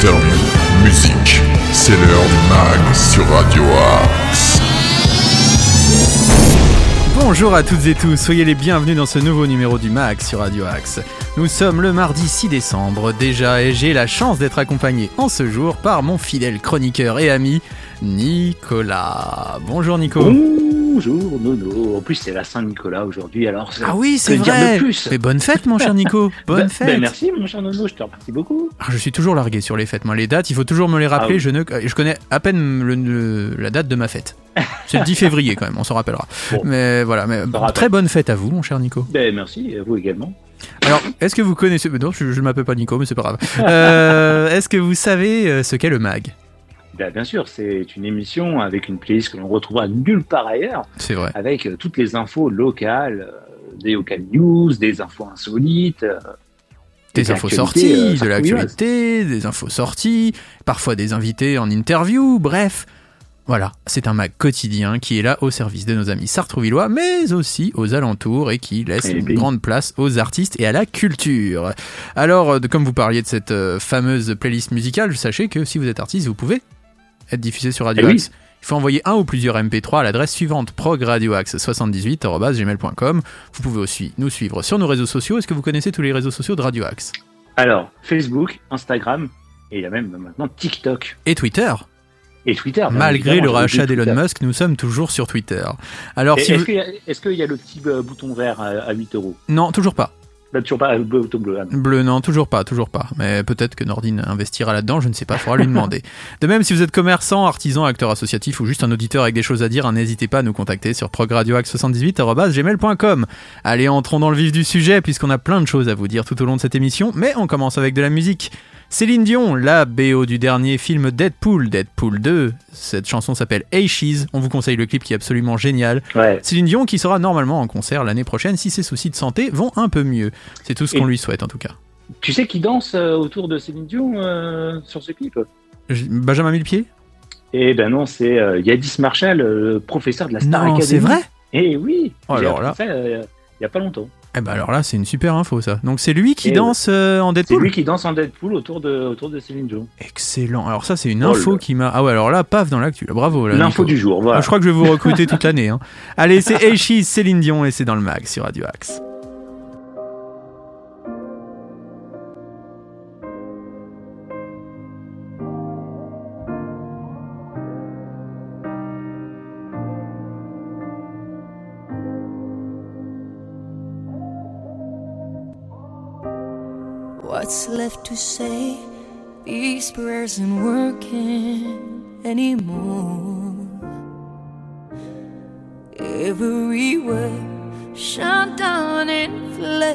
interviews, musique. C'est l'heure du mag sur Radio Axe. Bonjour à toutes et tous, soyez les bienvenus dans ce nouveau numéro du MAG sur Radio Axe. Nous sommes le mardi 6 décembre déjà et j'ai la chance d'être accompagné en ce jour par mon fidèle chroniqueur et ami Nicolas. Bonjour Nico. Bonjour Nono. En plus c'est la Saint-Nicolas aujourd'hui alors. Ah oui c'est dire vrai. de plus Mais bonne fête mon cher Nico. Bonne Ben- fête. ben, merci mon cher Nono, je te remercie beaucoup. Ah, je suis toujours largué sur les fêtes. Moi les dates, il faut toujours me les rappeler. Ah oui. Je ne, je connais à peine le- le- la date de ma fête. C'est le 10 février quand même, on s'en rappellera. Bon. Mais voilà, mais très bonne fête à vous mon cher Nico. Ben merci, à vous également. Alors, est-ce que vous connaissez... Non, je ne m'appelle pas Nico, mais c'est pas grave. Euh, est-ce que vous savez euh, ce qu'est le MAG? Bien sûr, c'est une émission avec une playlist que l'on retrouvera nulle part ailleurs, C'est vrai. avec euh, toutes les infos locales, euh, des local news, des infos insolites. euh, Des des infos sorties, de l'actualité, des infos sorties, parfois des invités en interview, bref. Voilà, c'est un mag quotidien qui est là au service de nos amis sartrouvillois, mais aussi aux alentours et qui laisse Eh une bien. grande place aux artistes et à la culture. Alors, comme vous parliez de cette fameuse playlist musicale, sachez que si vous êtes artiste, vous pouvez être diffusé sur Radio Eh oui. Axe. Il faut envoyer un ou plusieurs MP3 à l'adresse suivante progradioaxe78.gmail.com. Vous pouvez aussi nous suivre sur nos réseaux sociaux. Est-ce que vous connaissez tous les réseaux sociaux de Radio Axe? Alors, Facebook, Instagram, et il y a même maintenant TikTok Et Twitter et Twitter. Malgré le rachat d'Elon. Musk, nous sommes toujours sur Twitter. Alors, si Est-ce vous... qu'il y, a- y le petit euh, bouton vert à, à 8 euros? Non, toujours pas. Là, toujours pas, le bouton bleu. non. Bleu, non, toujours pas, toujours pas. Mais peut-être que Nordine investira là-dedans, je ne sais pas, faudra lui demander. De même, si vous êtes commerçant, artisan, acteur associatif ou juste un auditeur avec des choses à dire, hein, n'hésitez pas à nous contacter sur progradioaxe78.gmail.com. Allez, entrons dans le vif du sujet, puisqu'on a plein de choses à vous dire tout au long de cette émission, mais on commence avec de la musique. Céline Dion, la BO du dernier film Deadpool, Deadpool 2. Cette chanson s'appelle Hey She's. On vous conseille le clip qui est absolument génial. Ouais. Céline Dion qui sera normalement en concert l'année prochaine si ses soucis de santé vont un peu mieux. C'est tout ce qu'on lui souhaite en tout cas. Tu sais qui danse euh, autour de Céline Dion euh, sur ce clip? Benjamin Millepied? Eh ben non, c'est euh, Yadis Marshall, professeur de la Star Non, Academy. c'est vrai? Eh oui Oh, alors appris là. ça il y a pas longtemps. Eh ben alors là, c'est une super info ça. Donc c'est lui qui danse euh, en C'est Deadpool lui qui danse en Deadpool autour de, autour de Céline Dion. Excellent. Alors ça, c'est une info qui m'a... Ah ouais, alors là, paf dans l'actu. Bravo. là, L'info du jour, voilà. Ah, Je crois que je vais vous recruter toute l'année. hein. Allez, c'est She's, Céline Dion et c'est dans le mag sur Radio Axe. What's left to say? These prayers aren't working anymore. Every word shut down in flames.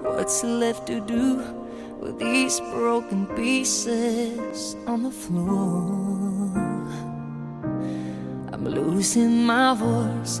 What's left to do with these broken pieces on the floor? I'm losing my voice,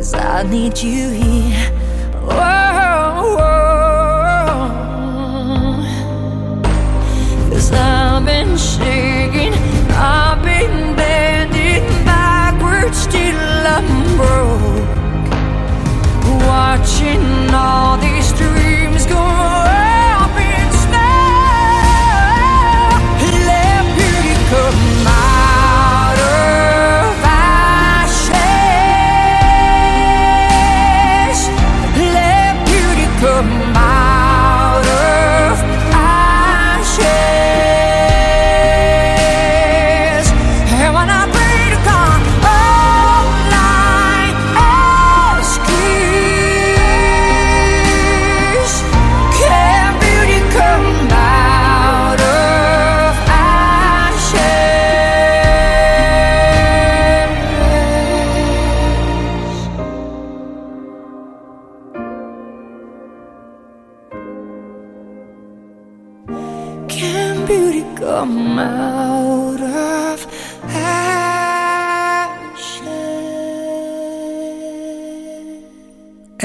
Cause I need you here. Whoa,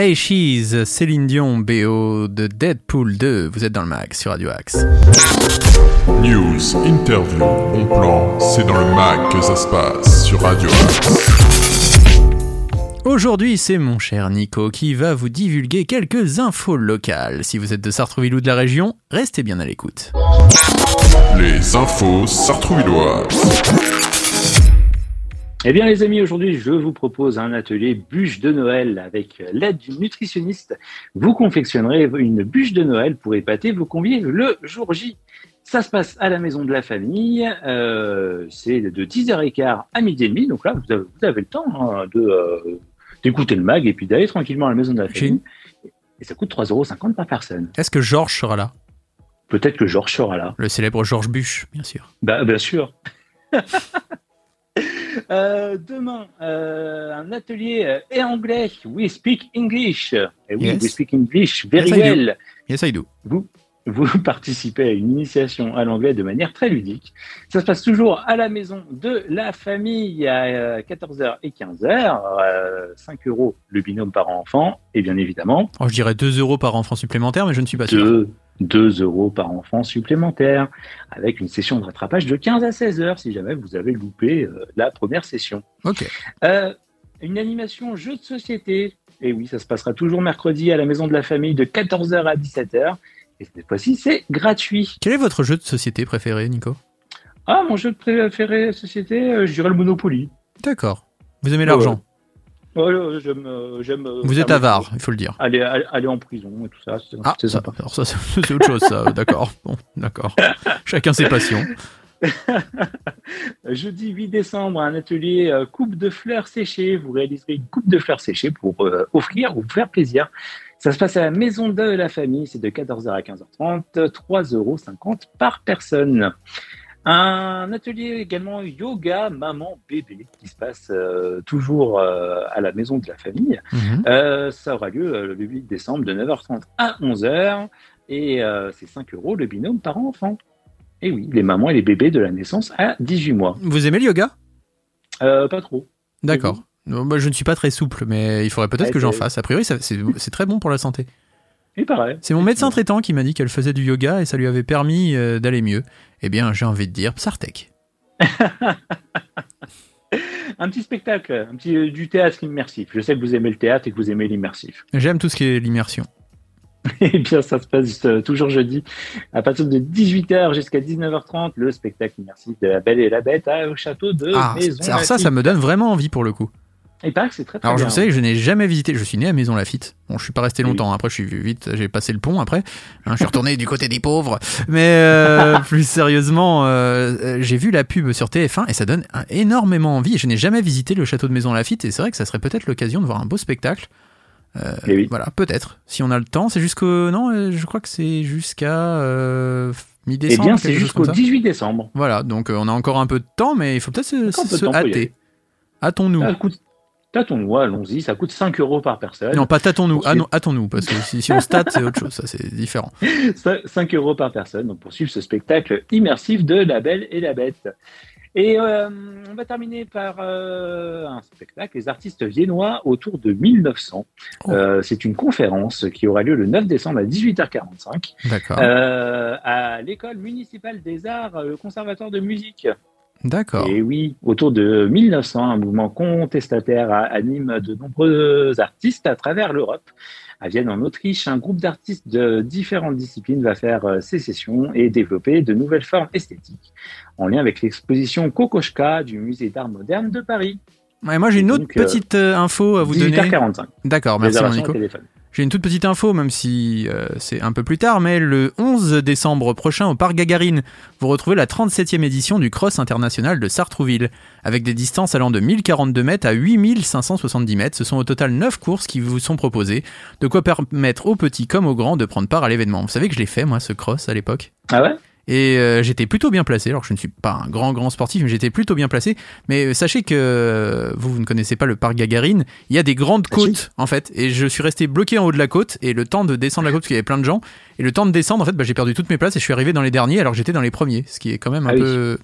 Hey She's, Céline Dion, BO de Deadpool 2. Vous êtes dans le mag sur Radio Axe. News, interview, bon plan, c'est dans le mag que ça se passe sur Radio Axe. Aujourd'hui, c'est mon cher Nico qui va vous divulguer quelques infos locales. Si vous êtes de Sartrouville ou de la région, restez bien à l'écoute. Les infos sartrouvilloises. Eh bien, les amis, aujourd'hui, je vous propose un atelier bûche de Noël avec l'aide d'une nutritionniste. Vous confectionnerez une bûche de Noël pour épater vos convives le jour J. Ça se passe à la maison de la famille. euh, c'est de 10h15 à midi et demi. Donc là, vous avez, vous avez le temps hein, de euh, d'écouter le mag et puis d'aller tranquillement à la maison de la famille. Et ça coûte 3,50€ par personne. Est-ce que Georges sera là? Peut-être que Georges sera là. Le célèbre Georges Buche, bien sûr. Bah, bien sûr. Euh, demain, euh, un atelier euh, et anglais. We speak English. Et oui, Yes. we speak English very Yes, I do. well. Yes, I do. Vous, vous participez à une initiation à l'anglais de manière très ludique. Ça se passe toujours à la maison de la famille à euh, 14h et 15h. Euh, 5 euros le binôme par enfant. Et bien évidemment, Oh, je dirais 2 euros par enfant supplémentaire, mais je ne suis pas sûr. 2, 2 euros par enfant supplémentaire, avec une session de rattrapage de 15 à 16 heures si jamais vous avez loupé euh, la première session. Euh, une animation jeu de société. Et oui, ça se passera toujours mercredi à la maison de la famille de 14h à 17h. Et cette fois-ci, c'est gratuit. Quel est votre jeu de société préféré, Nico? Ah, mon jeu préféré société, euh, je dirais le Monopoly. D'accord. Vous aimez l'argent? Ouais, euh, j'aime, euh, Vous êtes avare, il faut le dire. Aller, en prison et tout ça, c'est, Ah, ça, alors ça, c'est autre chose, ça. D'accord. Bon, d'accord. Chacun ses passions. Jeudi 8 décembre, un atelier euh, coupe de fleurs séchées. Vous réaliserez une coupe de fleurs séchées pour euh, offrir ou faire plaisir. Ça se passe à la maison de la famille. C'est de 14h à 15h30, 3,50 euros par personne. Un atelier également yoga maman bébé qui se passe euh, toujours euh, à la maison de la famille. Mhm. Euh, ça aura lieu le 8 décembre de 9h30 à 11h et c'est 5 euros le binôme par enfant. Et oui, les mamans et les bébés de la naissance à 18 mois. Vous aimez le yoga? Pas trop. D'accord. Non, bah, je ne suis pas très souple, mais il faudrait peut-être Ouais, que j'en fasse. A priori, c'est très bon pour la santé. Il paraît. C'est mon médecin traitant qui m'a dit qu'elle faisait du yoga et ça lui avait permis euh, d'aller mieux. Eh bien, j'ai envie de dire Psartek. Un petit spectacle, un petit euh, du théâtre immersif. Je sais que vous aimez le théâtre et que vous aimez l'immersif. J'aime tout ce qui est l'immersion. Eh bien, ça se passe euh, toujours jeudi à partir de 18h jusqu'à 19h30. Le spectacle immersif de La Belle et la Bête à- au château de Ah, Maison alors ça, ça me donne vraiment envie pour le coup. Il paraît que c'est très très Alors je bien. vous savez que je n'ai jamais visité, je suis né à Maison Lafitte. Bon, je suis pas resté longtemps, après je suis vite, j'ai passé le pont après. Hein, je suis retourné du côté des pauvres. Mais euh, plus sérieusement, euh, euh, j'ai vu la pub sur TF1 et ça donne énormément envie. Je n'ai jamais visité le château de Maison Lafitte et c'est vrai que ça serait peut-être l'occasion de voir un beau spectacle. Euh, Eh oui. Voilà, peut-être, si on a le temps. C'est jusqu'au... Non, je crois que c'est jusqu'à euh, Eh mi-décembre. bien, c'est jusqu'au comme ça. 18 décembre. Voilà, donc on a encore un peu de temps, mais il faut peut-être se, se y hâter. Hâtons-nous. Coûte... Tâtons-nous, allons-y. Ça coûte 5 euros par personne. Non, pas tâtons-nous, ah hâtons-nous, parce que si, si on se tâte, c'est autre chose, ça c'est différent. 5 euros par personne donc pour suivre ce spectacle immersif de La Belle et la Bête. Et euh, on va terminer par euh, un spectacle, les artistes viennois autour de 1900. Oh. Euh, c'est une conférence qui aura lieu le 9 décembre à 18h45 D'accord. euh, à l'école municipale des arts, le conservatoire de musique. D'accord. Et oui, autour de 1900, un mouvement contestataire anime de nombreux artistes à travers l'Europe. À Vienne, en Autriche, un groupe d'artistes de différentes disciplines va faire euh, sécession et développer de nouvelles formes esthétiques en lien avec l'exposition Kokoschka du Musée d'art moderne de Paris. Ouais, moi j'ai une autre Donc, euh, petite euh, info à vous donner. 18h45. D'accord, merci mon Nico. téléphone. J'ai une toute petite info, même si euh, c'est un peu plus tard, mais le 11 décembre prochain au Parc Gagarine, vous retrouvez la 37e édition du Cross international de Sartrouville, avec des distances allant de 1042 mètres à 8570 mètres. Ce sont au total 9 courses qui vous sont proposées, de quoi permettre aux petits comme aux grands de prendre part à l'événement. Vous savez que je l'ai fait, moi, ce cross, à l'époque Ah ouais? Et euh, j'étais plutôt bien placé. Alors je ne suis pas un grand grand sportif, mais j'étais plutôt bien placé. Mais euh, sachez que euh, vous, vous ne connaissez pas le parc Gagarine. Il y a des grandes Ah, si. côtes en fait, et je suis resté bloqué en haut de la côte. Et le temps de descendre la côte, parce qu'il y avait plein de gens, et le temps de descendre, en fait, bah, j'ai perdu toutes mes places et je suis arrivé dans les derniers, alors que j'étais dans les premiers, ce qui est quand même un Ah oui. peu.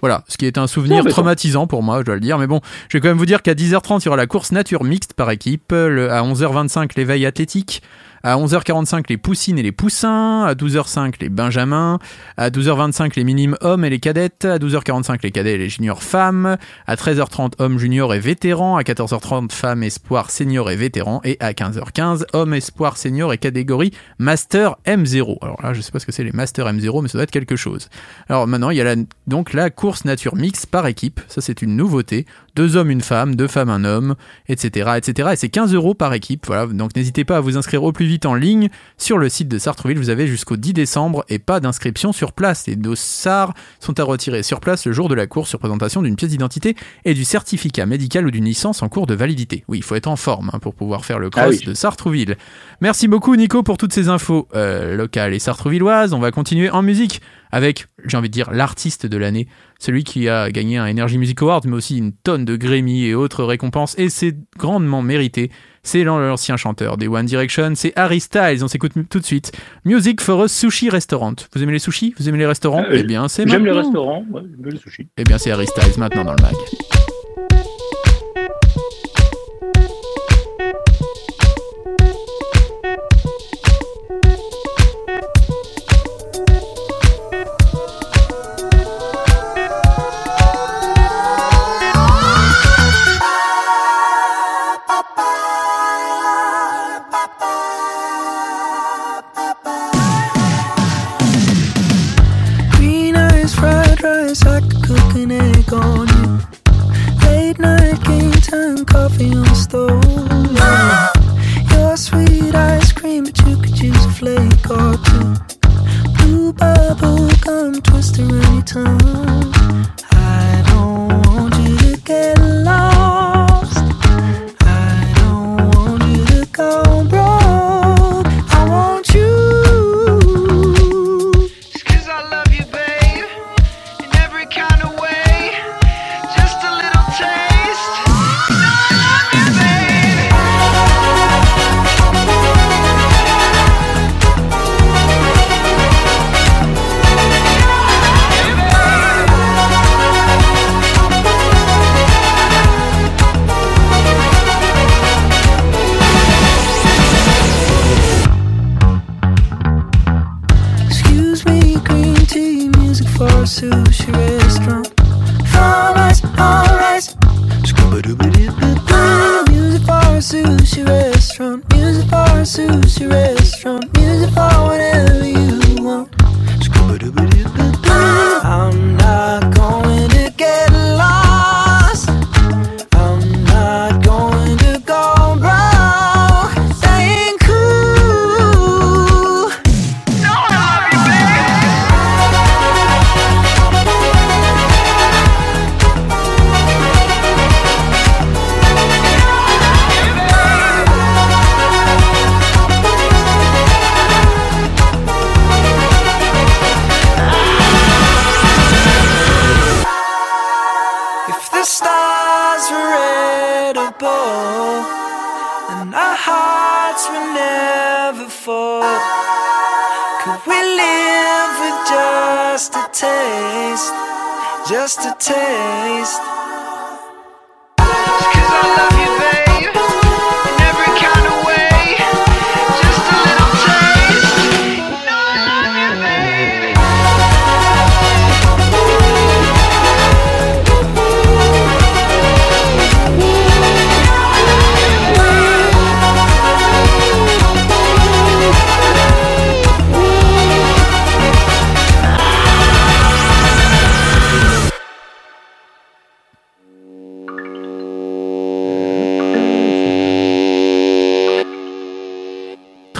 Voilà, ce qui est un souvenir Non, traumatisant pour moi, je dois le dire. Mais bon, je vais quand même vous dire qu'à 10h30, il y aura la course nature mixte par équipe. Le- à 11h25, l'éveil athlétique. À 11h45, les poussines et les poussins. À 12h05, les benjamins. À 12h25, les minimes hommes et les cadettes. À 12h45, les cadets et les juniors femmes. À 13h30, hommes juniors et vétérans. À 14h30, femmes espoirs seniors et vétérans. Et à 15h15, hommes espoirs seniors et catégorie Master M0. Alors là, je sais pas ce que c'est les Master M0, mais ça doit être quelque chose. Alors maintenant, il y a la- donc la course nature mix par équipe. Ça, c'est une nouveauté. Deux hommes, une femme, deux femmes, un homme, etc., etc. Et c'est 15 euros par équipe. Voilà. Donc n'hésitez pas à vous inscrire au plus vite en ligne sur le site de Sartreville. Vous avez jusqu'au 10 décembre et pas d'inscription sur place. Les dossards sont à retirer sur place le jour de la course sur présentation d'une pièce d'identité et du certificat médical ou d'une licence en cours de validité. Oui, il faut être en forme hein, pour pouvoir faire le cross Ah oui. de Sartrouville. Merci beaucoup Nico pour toutes ces infos euh, locales et sartrouvilloises. On va continuer en musique avec, j'ai envie de dire, l'artiste de l'année, celui qui a gagné un Energy Music Award, mais aussi une tonne de Grammy et autres récompenses, et c'est grandement mérité. C'est l'an- l'ancien chanteur des One Direction, c'est Harry Styles. On s'écoute tout de suite. Music for a Sushi Restaurant. Vous aimez les sushis? Vous aimez les restaurants? Oui. Eh bien, c'est J'aime les restaurants, ouais, j'aime les sushis. Eh bien, c'est Harry Styles maintenant dans le mag. Fried rice, I could cook an egg on you. Late night game time, coffee on the stove.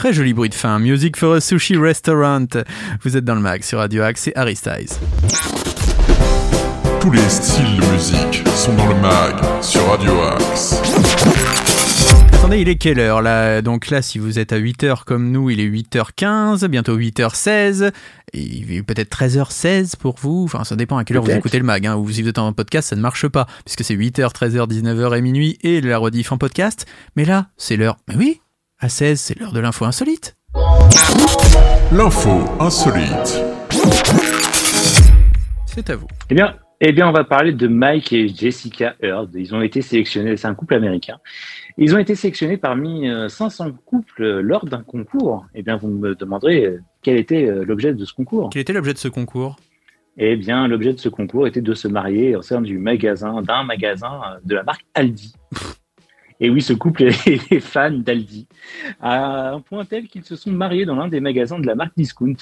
Très joli bruit de fin. Music for a Sushi Restaurant. Vous êtes dans le mag sur Radio Axe, c'est Harry Styles. Tous les styles de musique sont dans le mag sur Radio Axe. Attendez, il est quelle heure là? Donc là, si vous êtes à 8h comme nous, il est 8h15, bientôt 8h16, et il est peut-être 13h16 pour vous. Enfin, ça dépend à quelle heure vous écoutez le mag. Hein. Ou si vous êtes en podcast, ça ne marche pas, puisque c'est 8h, 13h, 19h et minuit, et la rediff en podcast. Mais là, c'est l'heure. Mais oui, à 16, c'est l'heure de l'info insolite. L'info insolite. C'est à vous. Eh bien, eh bien, on va parler de Mike et Jessica Heard. Ils ont été sélectionnés, c'est un couple américain. Ils ont été sélectionnés parmi euh, 500 couples euh, lors d'un concours. Eh bien, vous me demanderez euh, quel était euh, l'objet de ce concours? Quel était l'objet de ce concours? Eh bien, l'objet de ce concours était de se marier au sein du magasin, d'un magasin euh, de la marque Aldi. Et oui, ce couple est fan d'Aldi, à un point tel qu'ils se sont mariés dans l'un des magasins de la marque Discount.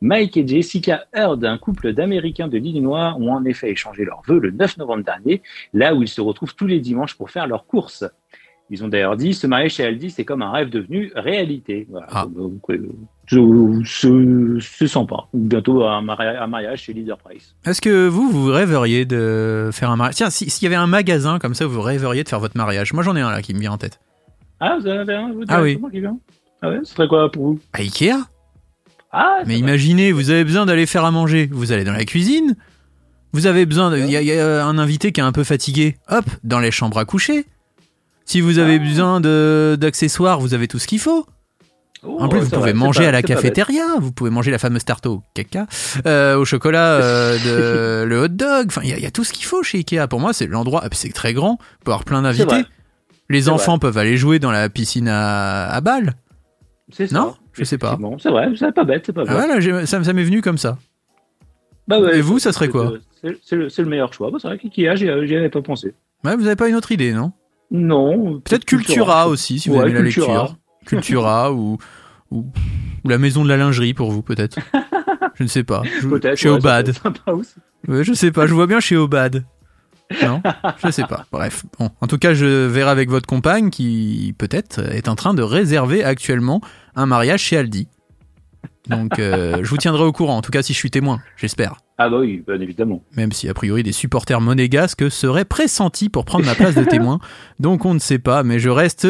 Mike et Jessica Heard, un couple d'Américains de l'Illinois, ont en effet échangé leurs vœux le 9 novembre dernier, là où ils se retrouvent tous les dimanches pour faire leurs courses. Ils ont d'ailleurs dit, se marier chez Aldi, c'est comme un rêve devenu réalité. Voilà. Ah. Donc, euh, ce- ce- C'est sympa. Ou bientôt un, mari- un mariage chez Leader Price. Est-ce que vous, vous rêveriez de faire un mariage Tiens, si- s'il y avait un magasin comme ça, vous rêveriez de faire votre mariage? Moi, j'en ai un là qui me vient en tête. Ah, vous en avez un vous, Ah oui. qui vient? Ah ouais, ce serait quoi pour vous? À Ikea Ah, Mais imaginez, vous avez besoin d'aller faire à manger. Vous allez dans la cuisine. Vous avez besoin. y, il y a un invité qui est un peu fatigué. Hop, dans les chambres à coucher. Si vous avez besoin d'accessoires, vous avez tout ce qu'il faut. Oh, En plus, vous pouvez manger pas- à la bête. cafétéria. Vous pouvez manger la fameuse tarte au caca, euh, au chocolat, euh, de, le hot dog. Enfin, il y, a- il y a tout ce qu'il faut chez Ikea. Pour moi, c'est l'endroit. puis C'est très grand. Vous pouvez avoir plein d'invités. Les enfants peuvent aller jouer dans la piscine à, à balles. C'est ça. Non? Je sais pas. C'est vrai, c'est pas bête, c'est pas bête. Ah, voilà, j'ai- ça, ça m'est venu comme ça. Bah ouais, Et vous, ça serait quoi? c'est- le, meilleur choix. Bah, c'est vrai qu'IKEA, j'y avais pas pensé. Ouais, vous avez pas une autre idée, non? Non. Peut-être Cultura aussi, si vous Ouais, la Cultura. lecture. Cultura ou, ou, ou la maison de la lingerie pour vous, peut-être. Je ne sais pas. Je-. Chez ouais, Obad. sympa aussi. Ouais, je sais pas, je vois bien chez Obad. Non Je sais pas. Bref. Bon. En tout cas, je verrai avec votre compagne qui, peut-être, est en train de réserver actuellement un mariage chez Aldi. Donc, euh, je vous tiendrai au courant, en tout cas si je suis témoin, j'espère. Ah bah oui, bien évidemment. Même si, a priori, des supporters monégasques seraient pressentis pour prendre ma place de témoin. Donc, on ne sait pas, mais je reste,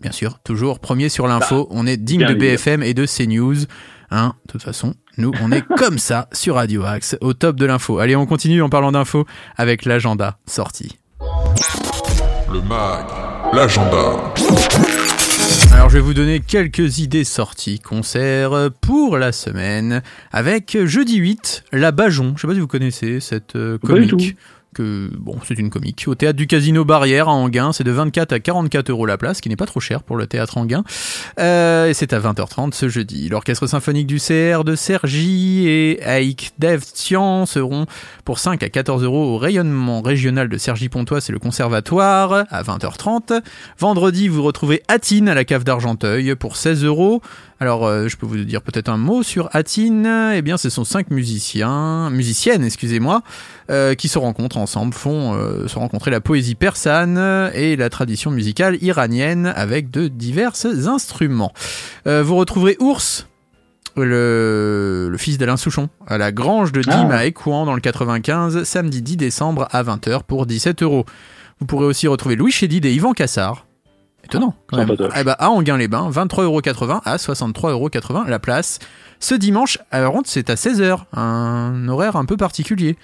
bien sûr, toujours premier sur l'info. on est digne de BFM et de CNews. Hein, de toute façon, nous, on est comme ça sur Radio Axe, au top de l'info. Allez, on continue en parlant d'info avec l'agenda sorti. Le mag. L'agenda. Alors, je vais vous donner quelques idées sorties concerts pour la semaine avec jeudi 8, La Bajon. Je sais pas si vous connaissez cette euh, Pas du comique. Que, bon, c'est une comique. Au théâtre du Casino Barrière à Anguin, c'est de 24 à 44 euros la place, ce qui n'est pas trop cher pour le théâtre Anguin. Euh, et c'est à 20h30 ce jeudi. L'orchestre symphonique du CR de Sergi et Aik Devtian seront pour 5 à 14 euros au rayonnement régional de Sergi-Pontoise, c'est le conservatoire, à 20h30. Vendredi, vous retrouvez Atine à la cave d'Argenteuil pour 16 euros. Alors, euh, je peux vous dire peut-être un mot sur Atine. Eh bien, ce sont cinq musiciens, musiciennes, excusez-moi, euh, qui se rencontrent ensemble, font euh, se rencontrer la poésie persane et la tradition musicale iranienne avec de divers instruments. Euh, vous retrouverez Ours, le, le fils d'Alain Souchon, à la grange de Dim Ah. à Écouen dans le 95, samedi 10 décembre à 20h pour 17 euros. Vous pourrez aussi retrouver Louis Chédid et Yvan Cassard. Étonnant, quand même. Eh ben, à Anguin-les-Bains, 23,80€ à 63,80€ la place. Ce dimanche, alors contre, c'est à 16h, un horaire un peu particulier.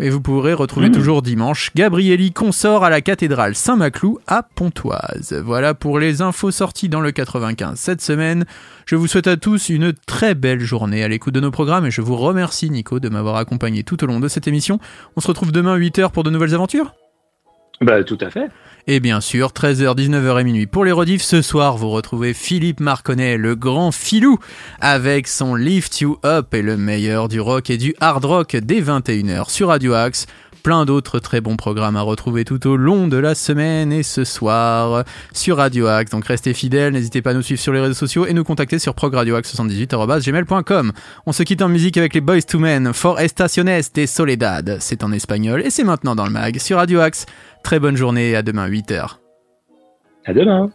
Et vous pourrez retrouver Mmh. toujours dimanche Gabrielli consort à la cathédrale Saint-Maclou à Pontoise. Voilà pour les infos sorties dans le 95 cette semaine. Je vous souhaite à tous une très belle journée à l'écoute de nos programmes et je vous remercie Nico de m'avoir accompagné tout au long de cette émission. On se retrouve demain 8h pour de nouvelles aventures Bah et bien sûr, 13h, 19h et minuit pour les rediffs. Ce soir, vous retrouvez Philippe Marconnet, le grand filou, avec son Lift You Up et le meilleur du rock et du hard rock dès 21h sur Radio Axe. Plein d'autres très bons programmes à retrouver tout au long de la semaine et ce soir sur Radio Axe. Donc restez fidèles, n'hésitez pas à nous suivre sur les réseaux sociaux et nous contacter sur progradioaxe78.gmail.com. On se quitte en musique avec les Boys to Men, For Estaciones de Soledad. C'est en espagnol et c'est maintenant dans le mag sur Radio Axe. Très bonne journée et à demain 8h. À demain.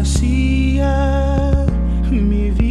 vacía mi vida.